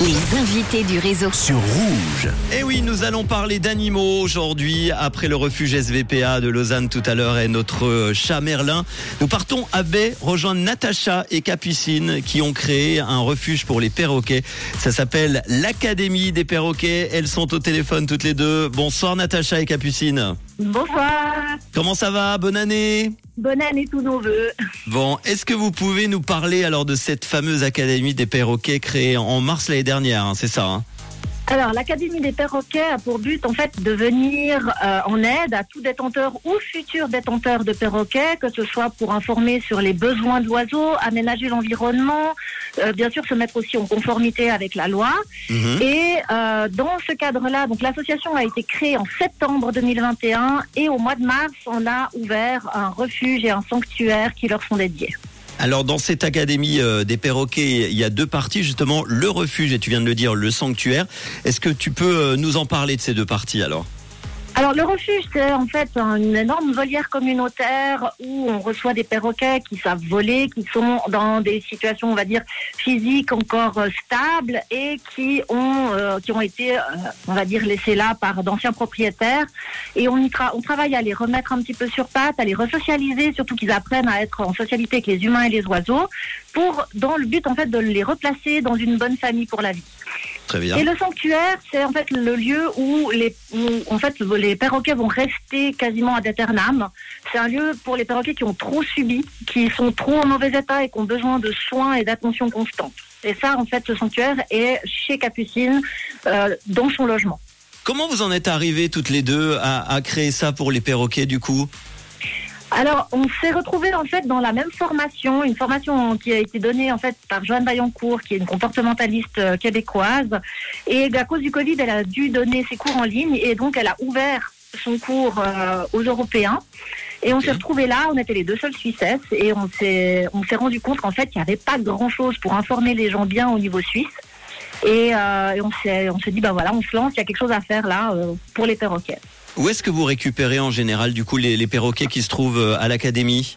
Les invités du réseau. sur Rouge. Et oui, nous allons parler d'animaux aujourd'hui. Après le refuge SVPA de Lausanne tout à l'heure et notre chat Merlin, nous partons à Baie rejoindre Natacha et Capucine qui ont créé un refuge pour les perroquets. Ça s'appelle l'Académie des perroquets. Elles sont au téléphone toutes les deux. Bonsoir Natacha et Capucine. Bonsoir, Comment ça va? Bonne année bonne année tous nos voeux. Bon, est-ce que vous pouvez nous parler alors de cette fameuse Académie des perroquets créée en mars l'année dernière, hein, c'est ça hein? Alors, l'Académie des perroquets a pour but en fait de venir euh, en aide à tout détenteur ou futur détenteur de perroquets, que ce soit pour informer sur les besoins de l'oiseau, aménager l'environnement, euh, bien sûr se mettre aussi en conformité avec la loi. Mhm. Et euh, dans ce cadre-là, donc l'association a été créée en septembre 2021 et au mois de mars, on a ouvert un refuge et un sanctuaire qui leur sont dédiés. Alors dans cette académie euh, des perroquets, il y a deux parties justement, le refuge et tu viens de le dire, le sanctuaire. Est-ce que tu peux euh, nous en parler de ces deux parties alors? Le refuge, c'est en fait une énorme volière communautaire où on reçoit des perroquets qui savent voler, qui sont dans des situations, on va dire, physiques encore euh, stables et qui ont, euh, qui ont été, euh, on va dire, laissés là par d'anciens propriétaires. Et on, y travaille à les remettre un petit peu sur pattes, à les resocialiser, surtout qu'ils apprennent à être en socialité avec les humains et les oiseaux, pour dans le but en fait de les replacer dans une bonne famille pour la vie. Très bien. Et le sanctuaire, c'est en fait le lieu où les, où, en fait, les perroquets vont rester quasiment ad aeternam. C'est un lieu pour les perroquets qui ont trop subi, qui sont trop en mauvais état et qui ont besoin de soins et d'attention constante. Et ça, en fait, ce sanctuaire est chez Capucine, euh, dans son logement. Comment vous en êtes arrivées toutes les deux à, à créer ça pour les perroquets du coup? Alors, on s'est retrouvés en fait dans la même formation, une formation qui a été donnée en fait par Joanne Vaillancourt, qui est une comportementaliste euh, québécoise. Et à cause du Covid, elle a dû donner ses cours en ligne et donc elle a ouvert son cours euh, aux Européens. Et on s'est retrouvés là, on était les deux seules Suissesses et on s'est on s'est rendu compte qu'en fait, il n'y avait pas grand chose pour informer les gens bien au niveau suisse. Et, euh, et on s'est on s'est dit, bah voilà, on se lance, il y a quelque chose à faire là euh, pour les perroquets. Où est-ce que vous récupérez en général du coup les, les perroquets qui se trouvent euh, à l'académie?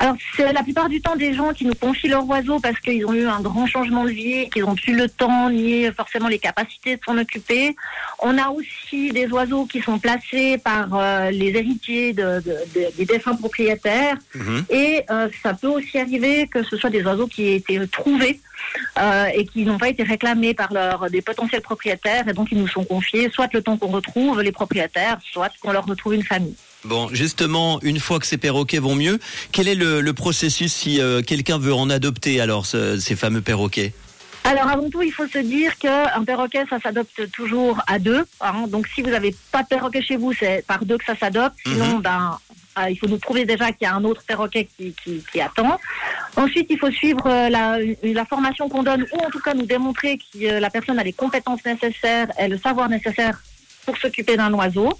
Alors, c'est la plupart du temps des gens qui nous confient leurs oiseaux parce qu'ils ont eu un grand changement de vie, qu'ils n'ont plus le temps ni forcément les capacités de s'en occuper. On a aussi des oiseaux qui sont placés par euh, les héritiers de- de- de- des défunts propriétaires. Mhm. Et euh, ça peut aussi arriver que ce soit des oiseaux qui aient été trouvés euh, et qui n'ont pas été réclamés par des potentiels propriétaires et donc ils nous sont confiés, soit le temps qu'on retrouve les propriétaires, soit qu'on leur retrouve une famille. Bon, justement, une fois que ces perroquets vont mieux, quel est le, le processus si euh, quelqu'un veut en adopter alors ce- ces fameux perroquets? Alors avant tout, il faut se dire qu'un perroquet, ça s'adopte toujours à deux. hein. Donc si vous n'avez pas de perroquet chez vous, c'est par deux que ça s'adopte. Sinon, ben, euh, il faut nous prouver déjà qu'il y a un autre perroquet qui, qui, qui attend. Ensuite, il faut suivre euh, la, la formation qu'on donne, ou en tout cas nous démontrer que euh, la personne a les compétences nécessaires et le savoir nécessaire pour s'occuper d'un oiseau.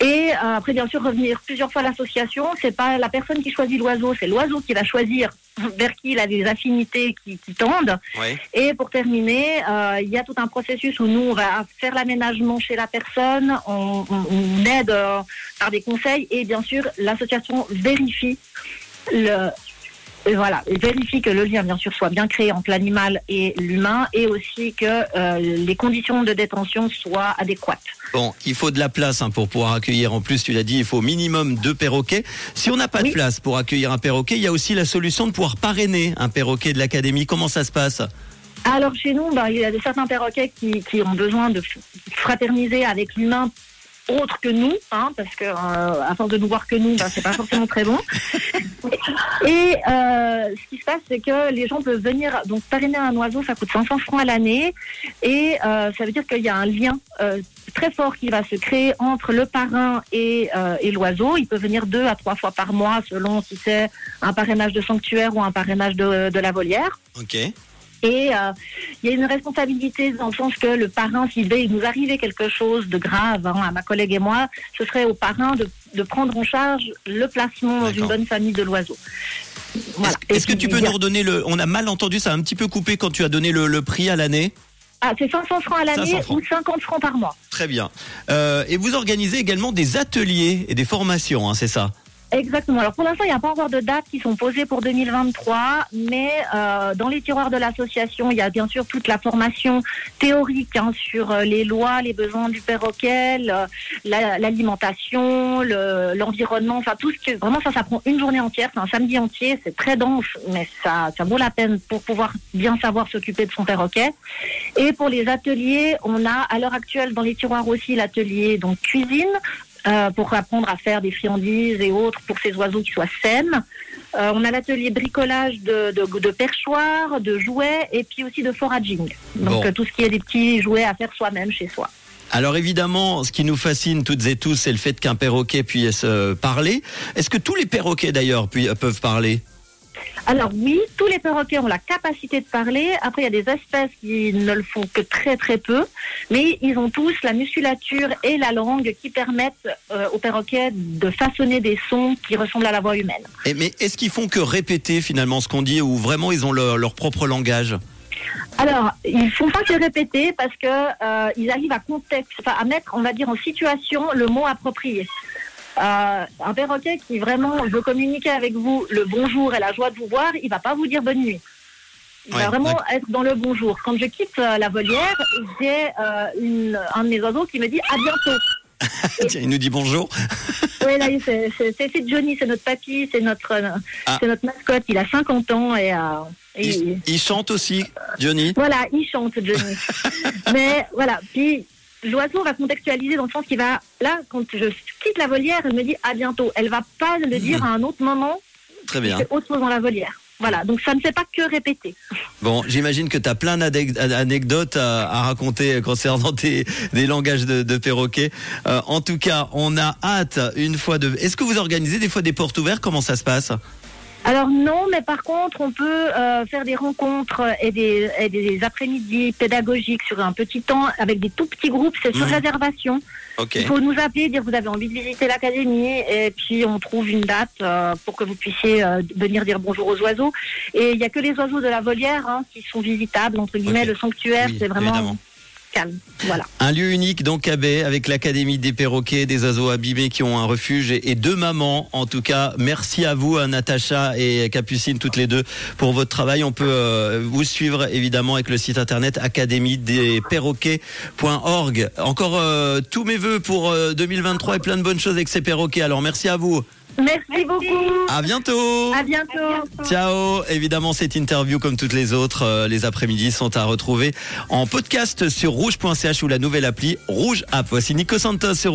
Et euh, après, bien sûr, revenir plusieurs fois à l'association. C'est pas la personne qui choisit l'oiseau, c'est l'oiseau qui va choisir vers qui il a des affinités qui, qui tendent. Oui. Et pour terminer, euh, il y a tout un processus où nous, on va faire l'aménagement chez la personne, on, on- on aide euh, par des conseils et bien sûr, l'association vérifie le... et Voilà, et vérifie que le lien, bien sûr, soit bien créé entre l'animal et l'humain et aussi que euh, les conditions de détention soient adéquates. Bon, il faut de la place hein, pour pouvoir accueillir. En plus, tu l'as dit, il faut au minimum deux perroquets. Si on n'a pas de place pour accueillir un perroquet, il y a aussi la solution de pouvoir parrainer un perroquet de l'académie. Comment ça se passe? Alors chez nous, bah, il y a des certains perroquets qui, qui ont besoin de fraterniser avec l'humain autre que nous, hein, parce que euh, à force de nous voir que nous, bah, c'est pas forcément très bon. Et euh, ce qui se passe, c'est que les gens peuvent venir donc parrainer un oiseau, ça coûte 500 francs à l'année, et euh, ça veut dire qu'il y a un lien euh, très fort qui va se créer entre le parrain et, et l'oiseau. Il peut venir deux à trois fois par mois, selon si c'est un parrainage de sanctuaire ou un parrainage de, de la volière. Ok. Et euh, il y a une responsabilité dans le sens que le parrain, s'il nous arriver quelque chose de grave hein, à ma collègue et moi, ce serait au parrain de, de prendre en charge le placement dans une bonne famille de l'oiseau. Voilà. Est-ce est-ce que tu peux nous redonner le... On a mal entendu, ça a un petit peu coupé quand tu as donné le, le prix à l'année. Ah, c'est 500 francs à 500 l'année francs. ou 50 francs par mois. Très bien. Euh, et vous organisez également des ateliers et des formations, hein, c'est ça? Exactement. Alors pour l'instant, il n'y a pas encore de dates qui sont posées pour 2023, mais euh, dans les tiroirs de l'association, il y a bien sûr toute la formation théorique hein, sur euh, les lois, les besoins du perroquet, la- l'alimentation, le- l'environnement, enfin tout ce que vraiment ça, ça prend une journée entière, c'est un samedi entier, c'est très dense, mais ça, ça vaut la peine pour pouvoir bien savoir s'occuper de son perroquet. Et pour les ateliers, on a à l'heure actuelle dans les tiroirs aussi l'atelier donc cuisine euh, pour apprendre à faire des friandises et autres pour ces oiseaux qui soient saines. Euh, on a l'atelier bricolage de, de, de perchoirs, de jouets et puis aussi de foraging. Donc Bon. euh, tout ce qui est des petits jouets à faire soi-même chez soi. Alors évidemment, ce qui nous fascine toutes et tous, c'est le fait qu'un perroquet puisse parler. Est-ce que tous les perroquets d'ailleurs peuvent parler? Alors oui, tous les perroquets ont la capacité de parler. Après, il y a des espèces qui ne le font que très très peu, mais ils ont tous la musculature et la langue qui permettent euh, aux perroquets de façonner des sons qui ressemblent à la voix humaine. Et, Mais est-ce qu'ils font que répéter finalement ce qu'on dit ou vraiment ils ont leur, leur propre langage? Alors, ils font pas que répéter parce que euh, ils arrivent à contexte, à mettre, on va dire, en situation le mot approprié. Euh, un perroquet qui vraiment veut communiquer avec vous le bonjour et la joie de vous voir, il va pas vous dire bonne nuit. Il Ouais, va vraiment être dans le bonjour. Quand je quitte euh, la volière, j'ai euh, un de mes oiseaux qui me dit à bientôt. Tiens, il nous dit bonjour. Oui, là, c'est- Johnny, c'est notre papy, c'est notre, euh, Ah. c'est notre mascotte. Il a 50 ans et, euh, et Il, il chante aussi, Johnny. Voilà, il chante, Johnny. Mais voilà, puis l'oiseau va contextualiser dans le sens qu'il va, là, quand je quitte la volière, elle me dit à bientôt. Elle va pas le dire à un autre moment, Très bien. autre chose dans la volière. Voilà, donc ça ne fait pas que répéter. Bon, j'imagine que tu as plein d'anec- d'anecdotes à, à raconter concernant tes, des langages de, de perroquets. Euh, en tout cas, on a hâte une fois de... Est-ce que vous organisez des fois des portes ouvertes? Comment ça se passe? Alors non, mais par contre, on peut euh, faire des rencontres et des, et des après-midi pédagogiques sur un petit temps avec des tout petits groupes, c'est sur réservation. Ok. Il faut nous appeler, dire que vous avez envie de visiter l'académie et puis on trouve une date euh, pour que vous puissiez euh, venir dire bonjour aux oiseaux. Et il n'y a que les oiseaux de la volière hein, qui sont visitables, entre guillemets, le sanctuaire, Oui, c'est vraiment évidemment. Un lieu unique donc à avec l'Académie des perroquets, des oiseaux abîmés qui ont un refuge et, deux mamans. En tout cas, merci à vous, hein, Natacha et Capucine, toutes les deux, pour votre travail. On peut euh, vous suivre évidemment avec le site internet académie-des-perroquets.org. Encore euh, tous mes voeux pour euh, 2023 et plein de bonnes choses avec ces perroquets. Alors merci à vous. Merci beaucoup. À bientôt. À bientôt. Ciao. Évidemment, cette interview, comme toutes les autres, euh, les après-midi sont à retrouver en podcast sur rouge.ch ou la nouvelle appli Rouge App. Voici Nico Santos sur